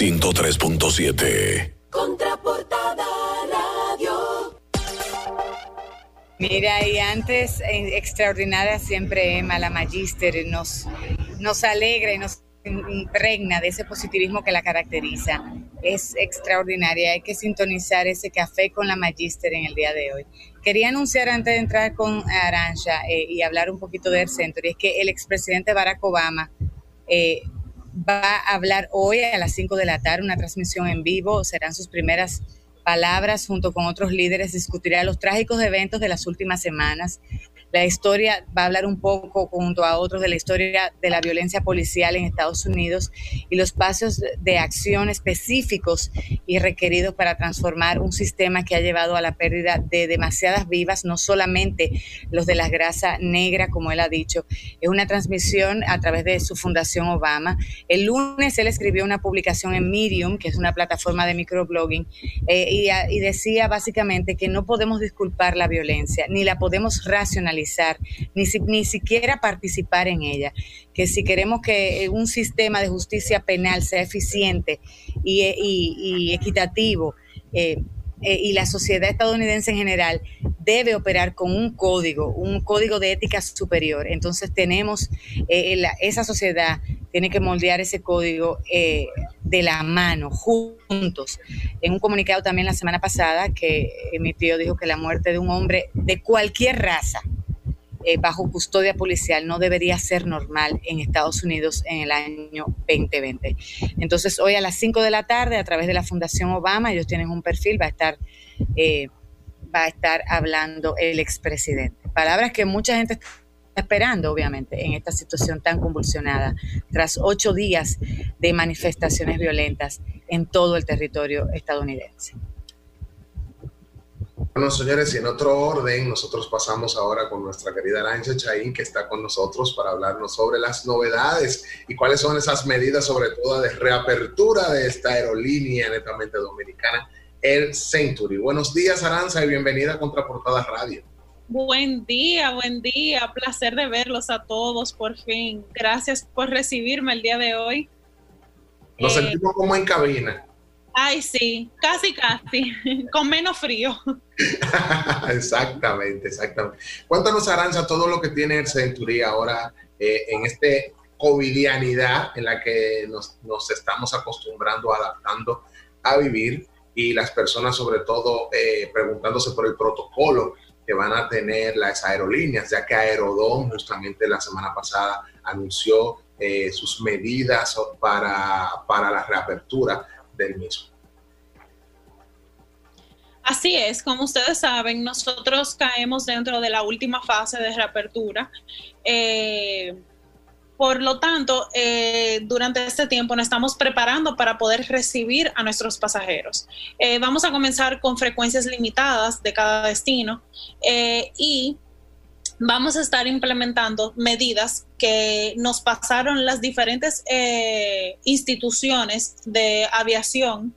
103.7. Contraportada Radio. Mira, y antes, extraordinaria siempre Emma, la magíster, nos, nos alegra y nos impregna de ese positivismo que la caracteriza. Es extraordinaria, hay que sintonizar ese café con la magíster en el día de hoy. Quería anunciar antes de entrar con Arancha eh, y hablar un poquito del centro, y es que el expresidente Barack Obama eh, va a hablar hoy a las 5 de la tarde, una transmisión en vivo, serán sus primeras palabras junto con otros líderes, discutirá los trágicos eventos de las últimas semanas, la historia va a hablar un poco junto a otros de la historia de la violencia policial en Estados Unidos y los pasos de acción específicos y requeridos para transformar un sistema que ha llevado a la pérdida de demasiadas vivas, no solamente los de la grasa negra, como él ha dicho. Es una transmisión a través de su Fundación Obama. El lunes él escribió una publicación en Medium, que es una plataforma de microblogging, eh, y, y decía básicamente que no podemos disculpar la violencia, ni la podemos racionalizar ni, siquiera participar en ella. Que si queremos que un sistema de justicia penal sea eficiente y, equitativo, eh, eh, y la sociedad estadounidense en general debe operar con un código, un código de ética superior. Entonces tenemos, eh, esa sociedad tiene que moldear ese código de la mano, juntos. En un comunicado también la semana pasada que emitió, dijo que la muerte de un hombre de cualquier raza, eh, bajo custodia policial no debería ser normal en Estados Unidos en el año 2020. Entonces, hoy a las 5 de la tarde, a través de la Fundación Obama, ellos tienen un perfil, va a estar, eh, va a estar hablando el expresidente. Palabras que mucha gente está esperando, obviamente, en esta situación tan convulsionada, tras ocho días de manifestaciones violentas en todo el territorio estadounidense. Bueno, señores, y en otro orden, nosotros pasamos ahora con nuestra querida Arancha Chaín, que está con nosotros para hablarnos sobre las novedades y cuáles son esas medidas, sobre todo de reapertura de esta aerolínea netamente dominicana, el Century. Buenos días, Aranza, y bienvenida a Contraportada Radio. Buen día, buen día. Placer de verlos a todos, por fin. Gracias por recibirme el día de hoy. Nos eh, sentimos como en cabina. Ay, sí, casi, casi, con menos frío. exactamente, exactamente. Cuéntanos, Aranza, todo lo que tiene el ahora eh, en este covidianidad en la que nos, estamos acostumbrando, adaptando a vivir y las personas sobre todo eh, preguntándose por el protocolo que van a tener las aerolíneas, ya que Aerodón justamente la semana pasada anunció eh, sus medidas para, para la reapertura mismo. Así es, como ustedes saben, nosotros caemos dentro de la última fase de reapertura. Eh, por lo tanto, eh, durante este tiempo nos estamos preparando para poder recibir a nuestros pasajeros. Eh, vamos a comenzar con frecuencias limitadas de cada destino y vamos a estar implementando medidas que nos pasaron las diferentes instituciones de aviación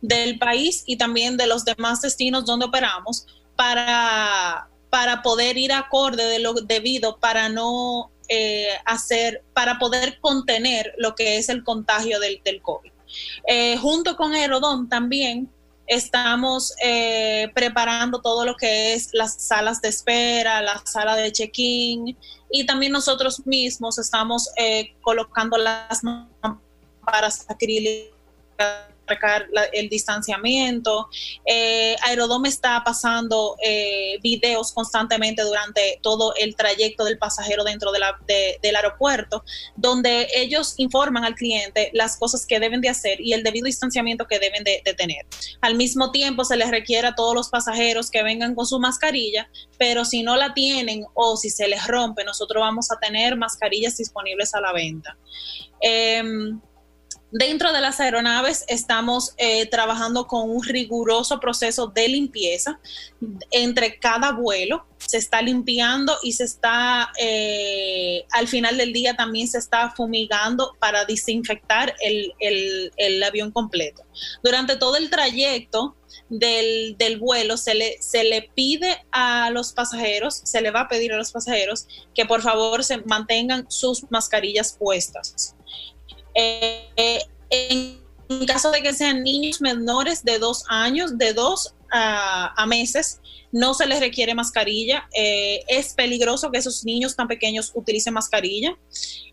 del país y también de los demás destinos donde operamos para, para poder ir acorde de lo debido para no eh, hacer, para poder contener lo que es el contagio del, del COVID. Eh, junto con Aerodón también estamos eh, preparando todo lo que es las salas de espera, la sala de check-in y también nosotros mismos estamos colocando las acrílicas el distanciamiento. Eh, Aerodome está pasando eh, videos constantemente durante todo el trayecto del pasajero dentro del aeropuerto, donde ellos informan al cliente las cosas que deben de hacer y el debido distanciamiento que deben de, tener. Al mismo tiempo, se les requiere a todos los pasajeros que vengan con su mascarilla, pero si no la tienen o si se les rompe, nosotros vamos a tener mascarillas disponibles a la venta. Em, Dentro de las aeronaves estamos eh, trabajando con un riguroso proceso de limpieza. Entre cada vuelo se está limpiando y se está, eh, al final del día también se está fumigando para desinfectar el, avión completo. Durante todo el trayecto del, vuelo se le, se le pide a los pasajeros, se le va a pedir a los pasajeros que por favor se mantengan sus mascarillas puestas. Eh, en caso de que sean niños menores de dos años, de dos a, meses, no se les requiere mascarilla. Eh, es peligroso que esos niños tan pequeños utilicen mascarilla.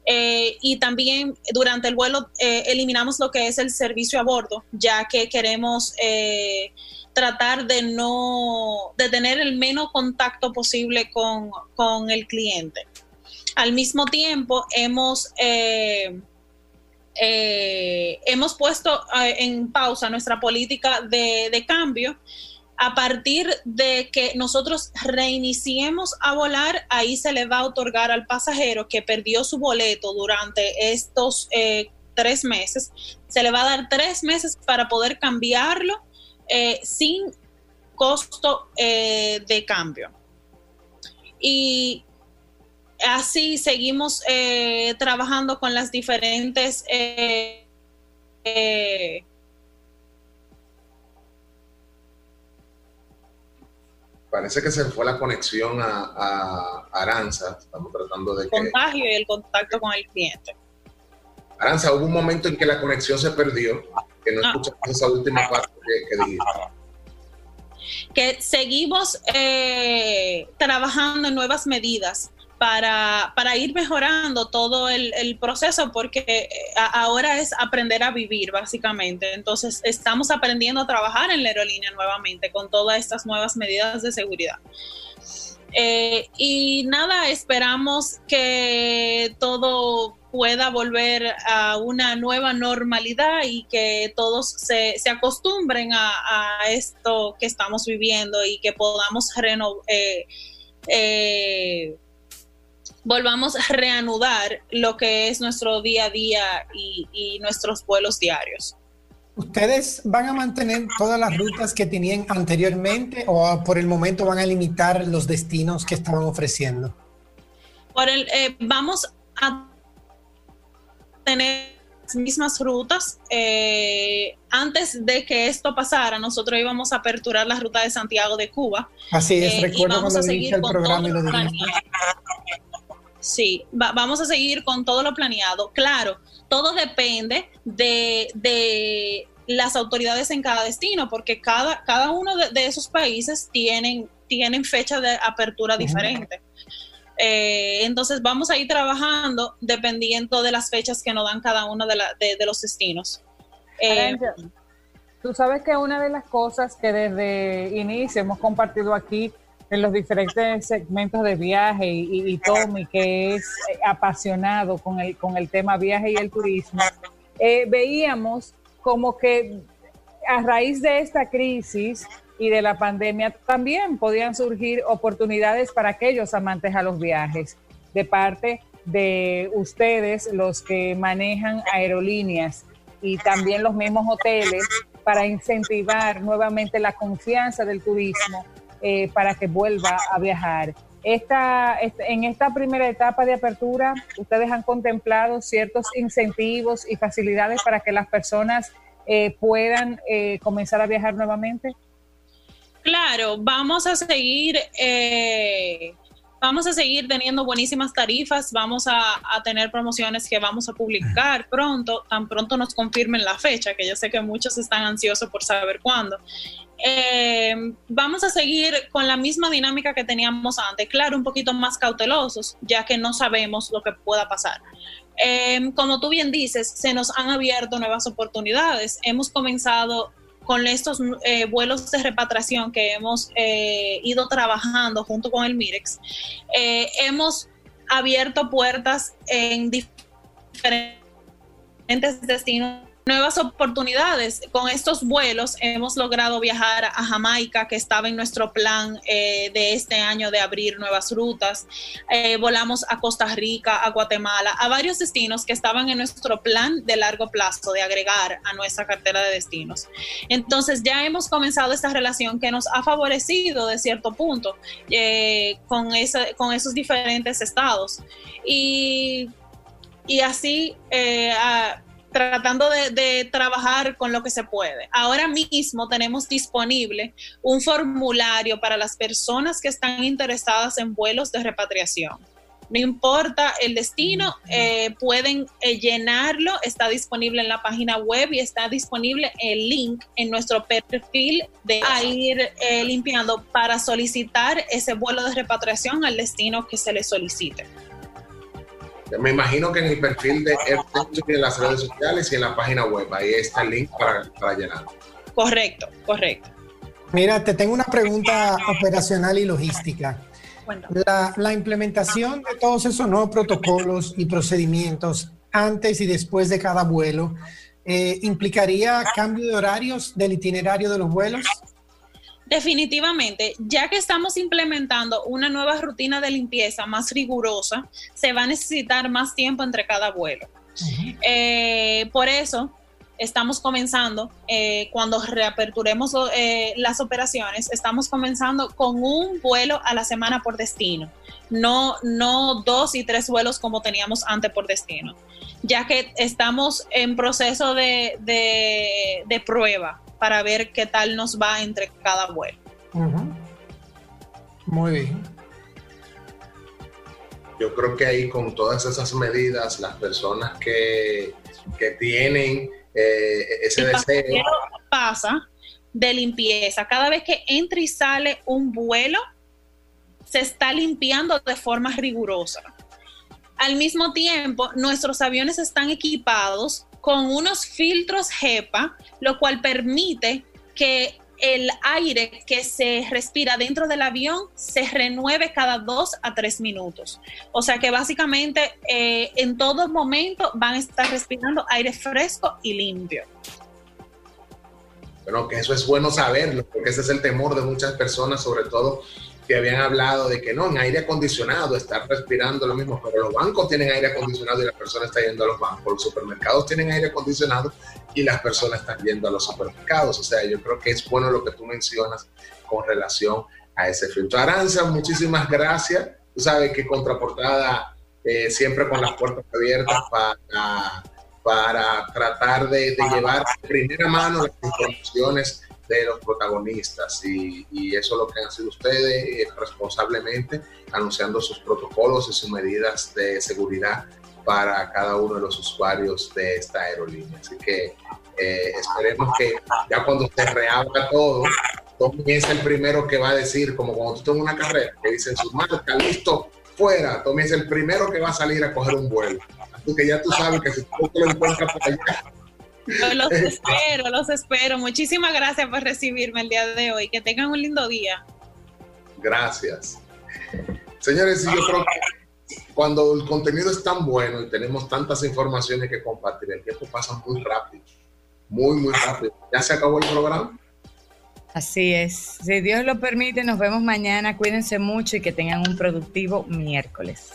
Eh, y también durante el vuelo eh, eliminamos lo que es el servicio a bordo, ya que queremos tratar de no, de tener el menos contacto posible con, con el cliente. Al mismo tiempo, hemos eh, hemos puesto eh, en pausa nuestra política de, cambio. A partir de que nosotros reiniciemos a volar, ahí se le va a otorgar al pasajero que perdió su boleto durante estos eh, tres meses, se le va a dar tres meses para poder cambiarlo sin costo de cambio. Y así seguimos eh, trabajando con las diferentes eh, eh, Parece que se fue la conexión a, Aranza. Estamos tratando de que... Contagio y el contacto con el cliente. Aranza, hubo un momento en que la conexión se perdió, que no ah. escuchamos esa última parte que, que dijiste que seguimos trabajando en nuevas medidas para, para ir mejorando todo el, proceso, porque eh, ahora es aprender a vivir, básicamente. Entonces, estamos aprendiendo a trabajar en la aerolínea nuevamente con todas estas nuevas medidas de seguridad. Eh, y nada, esperamos que todo pueda volver a una nueva normalidad y que todos se, se acostumbren a, esto que estamos viviendo y que podamos renovar. Eh, volvamos a reanudar lo que es nuestro día a día y, nuestros vuelos diarios. ¿Ustedes van a mantener todas las rutas que tenían anteriormente o por el momento van a limitar los destinos que estaban ofreciendo? Por el, eh, vamos a tener las mismas rutas. Eh, antes de que esto pasara, nosotros íbamos a aperturar la ruta de Santiago de Cuba. Así es, eh, recuerdo cuando dije el programa y lo Sí, vamos a seguir con todo lo planeado. Claro, todo depende de, las autoridades en cada destino, porque cada, cada uno de, esos países tienen, tienen fecha de apertura diferente. Eh, entonces vamos a ir trabajando dependiendo de las fechas que nos dan cada uno de, de, los destinos. Eh, tú sabes que una de las cosas que desde inicio hemos compartido aquí en los diferentes segmentos de viaje y, y, Tommy, que es eh, apasionado con el, con el tema viaje y el turismo, eh, veíamos como que a raíz de esta crisis y de la pandemia también podían surgir oportunidades para aquellos amantes a los viajes de parte de ustedes, los que manejan aerolíneas y también los mismos hoteles para incentivar nuevamente la confianza del turismo eh, para que vuelva a viajar. Esta, en esta primera etapa de apertura, ustedes han contemplado ciertos incentivos y facilidades para que las personas eh, puedan eh, comenzar a viajar nuevamente. Claro, vamos a seguir vamos a seguir teniendo buenísimas tarifas, vamos a, tener promociones que vamos a publicar pronto, tan pronto nos confirmen la fecha, que yo sé que muchos están ansiosos por saber cuándo. Eh, vamos a seguir con la misma dinámica que teníamos antes, claro, un poquito más cautelosos, ya que no sabemos lo que pueda pasar. Eh, como tú bien dices, se nos han abierto nuevas oportunidades. Hemos comenzado con estos eh, vuelos de repatriación que hemos eh, ido trabajando junto con el MIREX, eh, hemos abierto puertas en diferentes destinos nuevas oportunidades. Con estos vuelos hemos logrado viajar a Jamaica, que estaba en nuestro plan eh, de este año de abrir nuevas rutas. Eh, volamos a Costa Rica, a Guatemala, a varios destinos que estaban en nuestro plan de largo plazo de agregar a nuestra cartera de destinos. Entonces ya hemos comenzado esta relación que nos ha favorecido de cierto punto eh, con, esos diferentes estados. Y así tratando de, trabajar con lo que se puede. Ahora mismo tenemos disponible un formulario para las personas que están interesadas en vuelos de repatriación. No importa el destino, eh, pueden eh, llenarlo, está disponible en la página web y está disponible el link en nuestro perfil de ir eh, limpiando para solicitar ese vuelo de repatriación al destino que se le solicite. Me imagino que en el perfil de en las redes sociales y en la página web, ahí está el link para, para llenar. Correcto, correcto. Mira, te tengo una pregunta operacional y logística. La, implementación de todos esos nuevos protocolos y procedimientos antes y después de cada vuelo, eh, ¿implicaría cambio de horarios del itinerario de los vuelos? Definitivamente, ya que estamos implementando una nueva rutina de limpieza más rigurosa, se va a necesitar más tiempo entre cada vuelo. Eh, por eso, estamos comenzando, eh, cuando reaperturemos eh, las operaciones, estamos comenzando con un vuelo a la semana por destino, no, no dos y tres vuelos como teníamos antes por destino, ya que estamos en proceso de, de, prueba para ver qué tal nos va entre cada vuelo. Muy bien. Yo creo que ahí con todas esas medidas, las personas que, que tienen eh, ese deseo. pasa de limpieza. Cada vez que entra y sale un vuelo, se está limpiando de forma rigurosa. Al mismo tiempo, nuestros aviones están equipados con unos filtros HEPA, lo cual permite que el aire que se respira dentro del avión se renueve cada dos a tres minutos. O sea que básicamente eh, en todo momento van a estar respirando aire fresco y limpio. Bueno, que eso es bueno saberlo, porque ese es el temor de muchas personas, sobre todo que habían hablado de que no, en aire acondicionado, estar respirando lo mismo, pero los bancos tienen aire acondicionado y la persona está yendo a los bancos, los supermercados tienen aire acondicionado y las personas están yendo a los supermercados. O sea, yo creo que es bueno lo que tú mencionas con relación a ese filtro. Aranza, muchísimas gracias. Tú sabes que Contraportada eh, siempre con las puertas abiertas para, para tratar de, de llevar de primera mano las informaciones de los protagonistas y, eso es lo que han sido ustedes eh, responsablemente anunciando sus protocolos y sus medidas de seguridad para cada uno de los usuarios de esta aerolínea. Así que eh, esperemos que ya cuando se reabra todo, Tommy es el primero que va a decir, como cuando tú en una carrera, que dicen sus marcas, listo, fuera, Tommy es el primero que va a salir a coger un vuelo. Así que ya tú sabes que si tú lo encuentras por allá, los espero, los espero. Muchísimas gracias por recibirme el día de hoy. Que tengan un lindo día. Gracias. Señores, yo creo que cuando el contenido es tan bueno y tenemos tantas informaciones que compartir, el tiempo pasa muy rápido. Muy, muy rápido. ¿Ya se acabó el programa? Así es. Si Dios lo permite, nos vemos mañana. Cuídense mucho y que tengan un productivo miércoles.